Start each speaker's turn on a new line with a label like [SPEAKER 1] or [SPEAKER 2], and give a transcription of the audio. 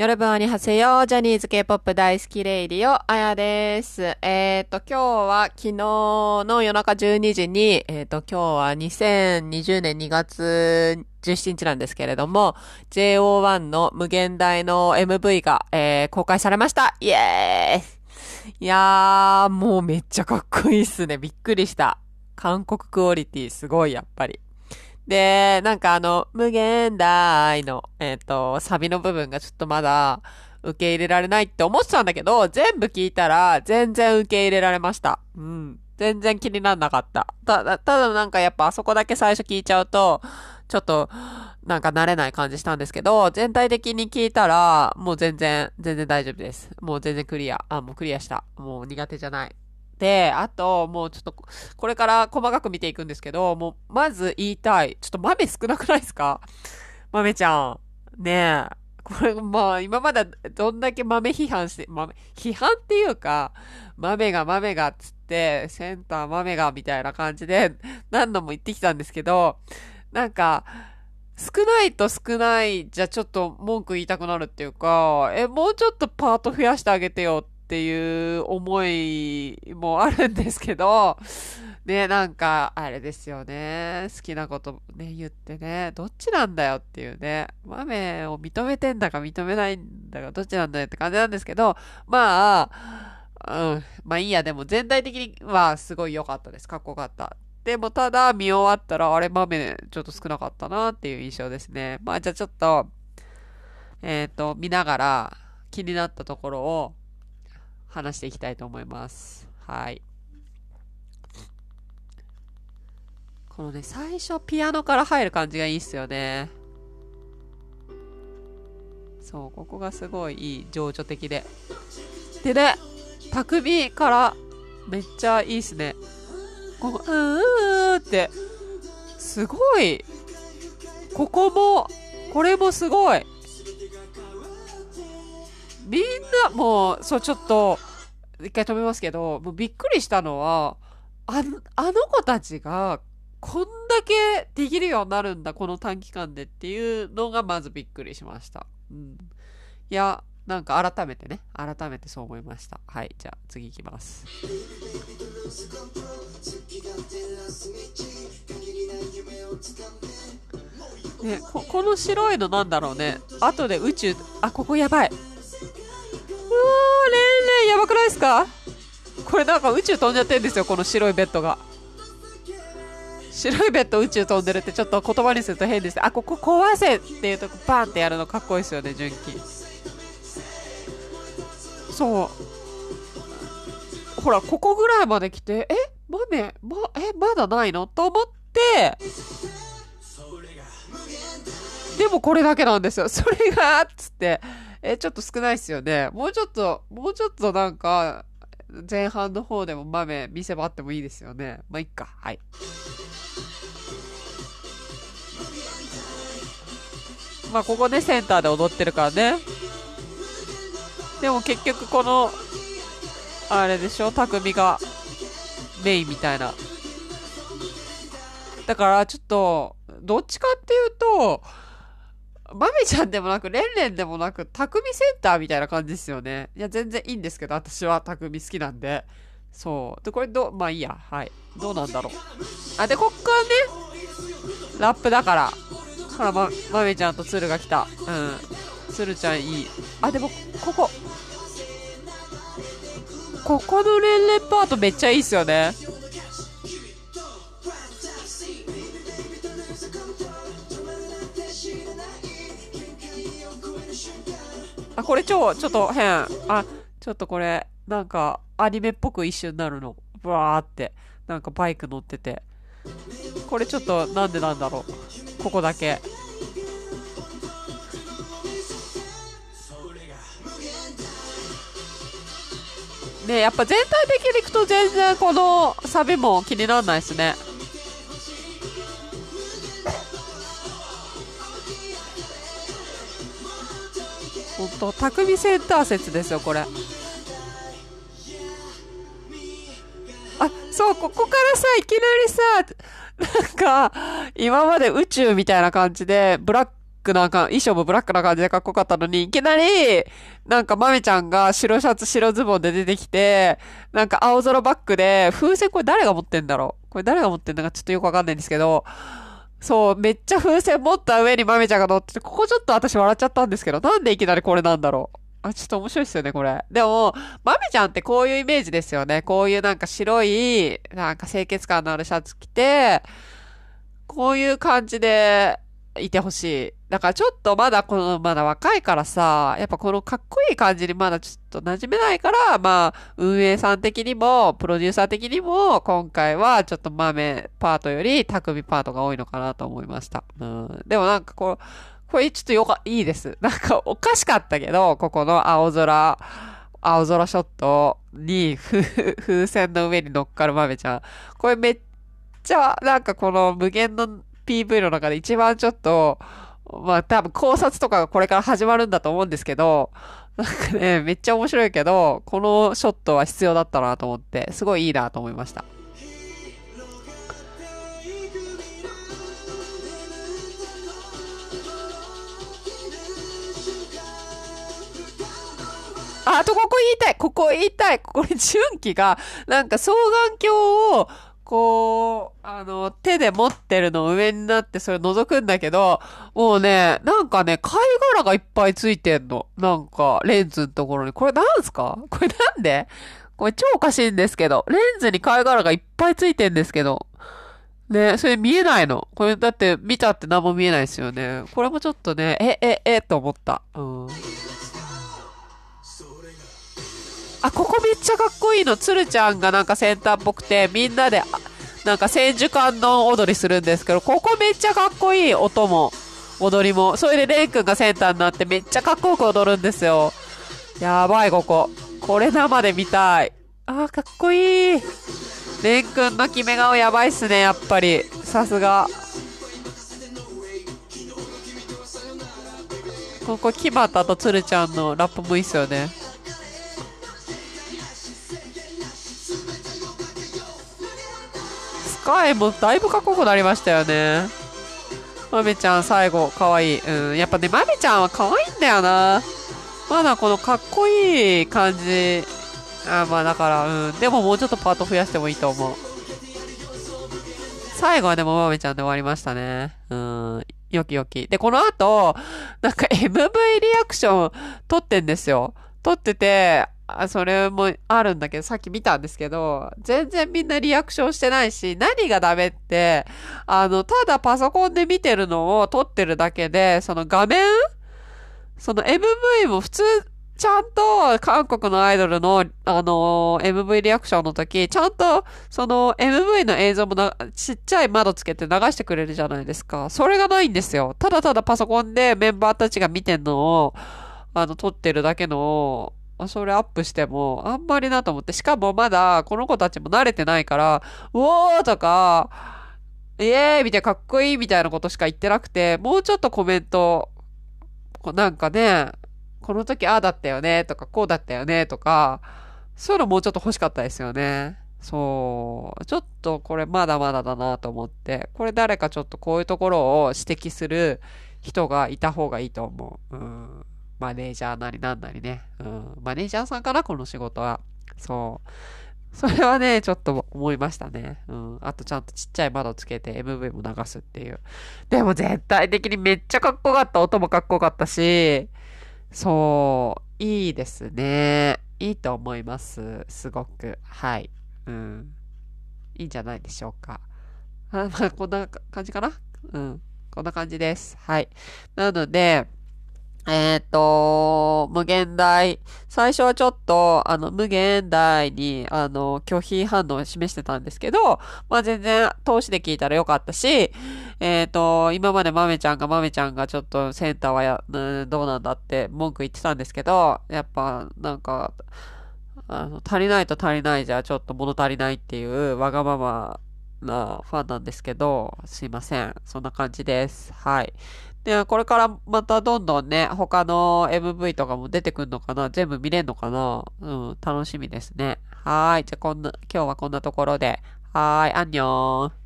[SPEAKER 1] ヨルブンアニハセヨジャニーズ K-POP 大好きレイディオ、あやです。えっ、と、今日は昨日の夜中12時に、えっ、と、今日は2020年2月17日なんですけれども、JO1 の無限大の MV が、えー公開されましたイエーイいやー、もうめっちゃかっこいいっすね。びっくりした。韓国クオリティすごい、やっぱり。で、なんかあの、無限大の、えっ、と、サビの部分がちょっとまだ受け入れられないって思ってたんだけど、全部聞いたら全然受け入れられました。うん。全然気にならなかった。ただ、ただなんかやっぱあそこだけ最初聞いちゃうと、ちょっと、なんか慣れない感じしたんですけど、全体的に聞いたら、もう全然、全然大丈夫です。もう全然クリア。あ、もうクリアした。もう苦手じゃない。で、あと、もうちょっと、これから細かく見ていくんですけど、もう、まず言いたい。ちょっと豆少なくないですか？豆ちゃん。ねえ。これ、まあ、今までどんだけ豆批判して、豆、批判っていうか、豆が豆がっつって、センター豆がみたいな感じで何度も言ってきたんですけど、なんか、少ないと少ないじゃちょっと文句言いたくなるっていうか、え、もうちょっとパート増やしてあげてよっっていう思いもあるんですけど、ね、なんか、あれですよね。好きなことね、言ってね、どっちなんだよっていうね。豆を認めてんだか認めないんだか、どっちなんだよって感じなんですけど、まあ、うん、まあいいや、でも全体的にはすごい良かったです。かっこよかった。でもただ見終わったら、あれ豆ちょっと少なかったなっていう印象ですね。まあじゃあちょっと、えっ、と、見ながら気になったところを話していきたいと思います。はい。このね、最初ピアノから入る感じがいいっすよね。そう、ここがすごいいい、情緒的で。でね、匠からめっちゃいいっすね。ここ、うーんって、すごい。ここも、これもすごい。みんな、もう、そう、ちょっと、一回止めますけど、もうびっくりしたのは、あのあの子たちが、こんだけできるようになるんだ、この短期間でっていうのがまずびっくりしました。うん。いや、なんか改めてね、改めてそう思いました。はい、じゃあ次行きます。ね、ここの白いのなんだろうね。後で宇宙、あ、ここやばい。ですか？これなんか宇宙飛んじゃってんですよ、この白いベッドが。白いベッド宇宙飛んでるってちょっと言葉にすると変です。あ、ここ壊せっていうとこバンってやるのかっこいいですよね、純喜。そう。ほら、ここぐらいまで来て、え？豆、ま、え、まだないの？と思って、でもこれだけなんですよ。それがっ、つって、え、ちょっと少ないっすよね。もうちょっと、もうちょっとなんか、前半の方でも豆見せ場あってもいいですよね。まあ、いっか。はい。まあ、ここね、センターで踊ってるからね。でも結局この、あれでしょ、匠がメインみたいな。だからちょっと、どっちかっていうと、マミちゃんでもなく、レンレンでもなく、匠センターみたいな感じですよね。いや、全然いいんですけど、私は匠好きなんで。そう。で、これど、まあいいや。はい。どうなんだろう。あ、で、こっからね、ラップだから。ほら、ま、まめちゃんと鶴が来た。うん。鶴ちゃんいい。あ、でも、ここ。ここのレンレンパートめっちゃいいっすよね。これ超、ちょっと変。あ、ちょっとこれ、なんか、アニメっぽく一瞬なるの。ブワーって。なんかバイク乗ってて。これちょっと、なんでなんだろう。ここだけ。ねやっぱ全体的にいくと全然このサビも気にならないですね。ほんと、匠センター説ですよ、これ。あ、そう、ここからさ、いきなりさ、なんか、今まで宇宙みたいな感じで、ブラッククなか、衣装もブラックな感じでかっこよかったのに、いきなり、なんか豆ちゃんが白シャツ白ズボンで出てきて、なんか青空バックで、風船これ誰が持ってんだろう？これ誰が持ってんだかちょっとよくわかんないんですけど、そう、めっちゃ風船持った上に豆ちゃんが乗ってて、ここちょっと私笑っちゃったんですけど、なんでいきなりこれなんだろうあ、ちょっと面白いっすよね、これ。でも、マメちゃんってこういうイメージですよね。こういうなんか白い、なんか清潔感のあるシャツ着て、こういう感じでいてほしい。だからちょっとまだこの、まだ若いからさ、やっぱこのかっこいい感じにまだちょっと馴染めないから、まあ、運営さん的にも、プロデューサー的にも、今回はちょっと豆パートより匠パートが多いのかなと思いました。うん。でもなんかこう、これちょっとよか、いいです。なんかおかしかったけど、ここの青空、青空ショットに 風船の上に乗っかる豆ちゃん。これめっちゃ、なんかこの無限の PV の中で一番ちょっと、まあ多分考察とかがこれから始まるんだと思うんですけど、なんかね、めっちゃ面白いけど、このショットは必要だったなと思って、すごいいいなと思いました。あ、とここ言いたいここ言いたいこれ、純喜が、なんか双眼鏡を、こう、あの、手で持ってるの上になってそれ覗くんだけど、もうね、なんかね、貝殻がいっぱいついてんの。なんか、レンズのところに。これなんすか？これなんで？これ超おかしいんですけど。レンズに貝殻がいっぱいついてんですけど。ね、それ見えないの。これだって見たって何も見えないですよね。これもちょっとね、え、え、え、と思った。うん。あ、ここめっちゃかっこいいの。つるちゃんがなんかセンターっぽくて、みんなで、なんか千手観音踊りするんですけど、ここめっちゃかっこいい。音も、踊りも。それでレン君がセンターになってめっちゃかっこよく踊るんですよ。やばい、ここ。これ生で見たい。あー、かっこいい。レン君の決め顔やばいっすね、やっぱり。さすが。ここ、木端とつるちゃんのラップもいいっすよね。カエもだいぶかっこよくなりましたよね。まめちゃん最後、かわいい。うん。やっぱね、まめちゃんはかわいいんだよな。まだこのかっこいい感じ。あまあだから、うん。でももうちょっとパート増やしてもいいと思う。最後はでもまめちゃんで終わりましたね。うん。よきよき。で、この後、なんか MV リアクション撮ってんですよ。撮ってて、あそれもあるんだけど、さっき見たんですけど、全然みんなリアクションしてないし、何がダメって、あの、ただパソコンで見てるのを撮ってるだけで、その画面その MV も普通、ちゃんと韓国のアイドルの、あの MV リアクションの時、ちゃんとその MV の映像もな、ちっちゃい窓つけて流してくれるじゃないですか。それがないんですよ。ただただパソコンでメンバーたちが見てんのを、あの、撮ってるだけのそれアップしても、あんまりなと思って。しかもまだ、この子たちも慣れてないから、うおーとか、イエーイみたいなかっこいいみたいなことしか言ってなくて、もうちょっとコメント、なんかね、この時ああだったよねとか、こうだったよねとか、そういうのもうちょっと欲しかったですよね。そう。ちょっとこれまだまだだなと思って、これ誰かちょっとこういうところを指摘する人がいた方がいいと思う。うん。マネージャーなりなんなりね。うん。マネージャーさんかなこの仕事は。そう。それはね、ちょっと思いましたね。うん。あとちゃんとちっちゃい窓つけて MV も流すっていう。でも絶対的にめっちゃかっこよかった。音もかっこよかったし、そう、いいですね。いいと思います。すごく。はい。うん。いいんじゃないでしょうか。あまあ、こんな感じかな？うん。こんな感じです。はい。なので、えっ、ー、と、無限大。最初はちょっと、あの、無限大に、あの、拒否反応を示してたんですけど、まあ全然、投資で聞いたらよかったし、えっ、ー、と、今まで豆ちゃんが豆ちゃんがちょっとセンターはや、うん、どうなんだって文句言ってたんですけど、やっぱ、なんか、あの、足りないと足りないじゃ、ちょっと物足りないっていうわがままなファンなんですけど、すいません。そんな感じです。はい。で、これからまたどんどんね、他の MV とかも出てくんのかな？全部見れんのかな？うん、楽しみですね。はい。じゃこんな、今日はこんなところで。はい、アンニョン。